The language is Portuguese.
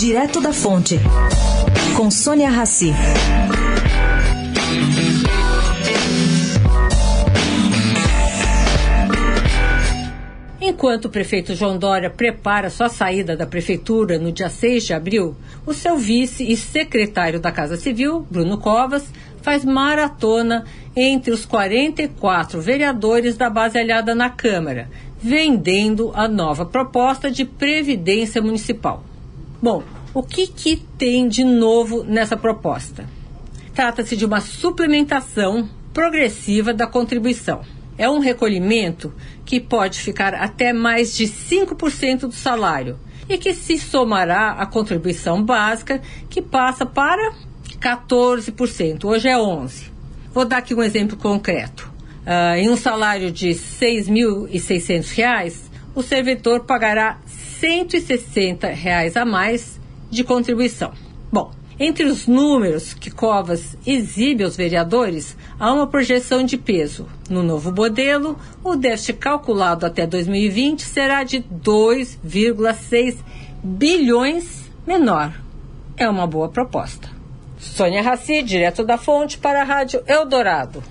Direto da Fonte, com Sônia Rassi. Enquanto o prefeito João Dória prepara sua saída da prefeitura no dia 6 de abril, o seu vice e secretário da Casa Civil, Bruno Covas, faz maratona entre os 44 vereadores da base aliada na Câmara, vendendo a nova proposta de Previdência Municipal. Bom, o que, que tem de novo nessa proposta? Trata-se de uma suplementação progressiva da contribuição. É um recolhimento que pode ficar até mais de 5% do salário e que se somará à contribuição básica, que passa para 14%. Hoje é 11%. Vou dar aqui um exemplo concreto. Uh, em um salário de R$ 6.600, o servidor pagará 160 reais a mais de contribuição. Bom, entre os números que Covas exibe aos vereadores, há uma projeção de peso. No novo modelo, o déficit calculado até 2020 será de 2,6 bilhões menor. É uma boa proposta. Sônia Raci, direto da fonte para a Rádio Eldorado.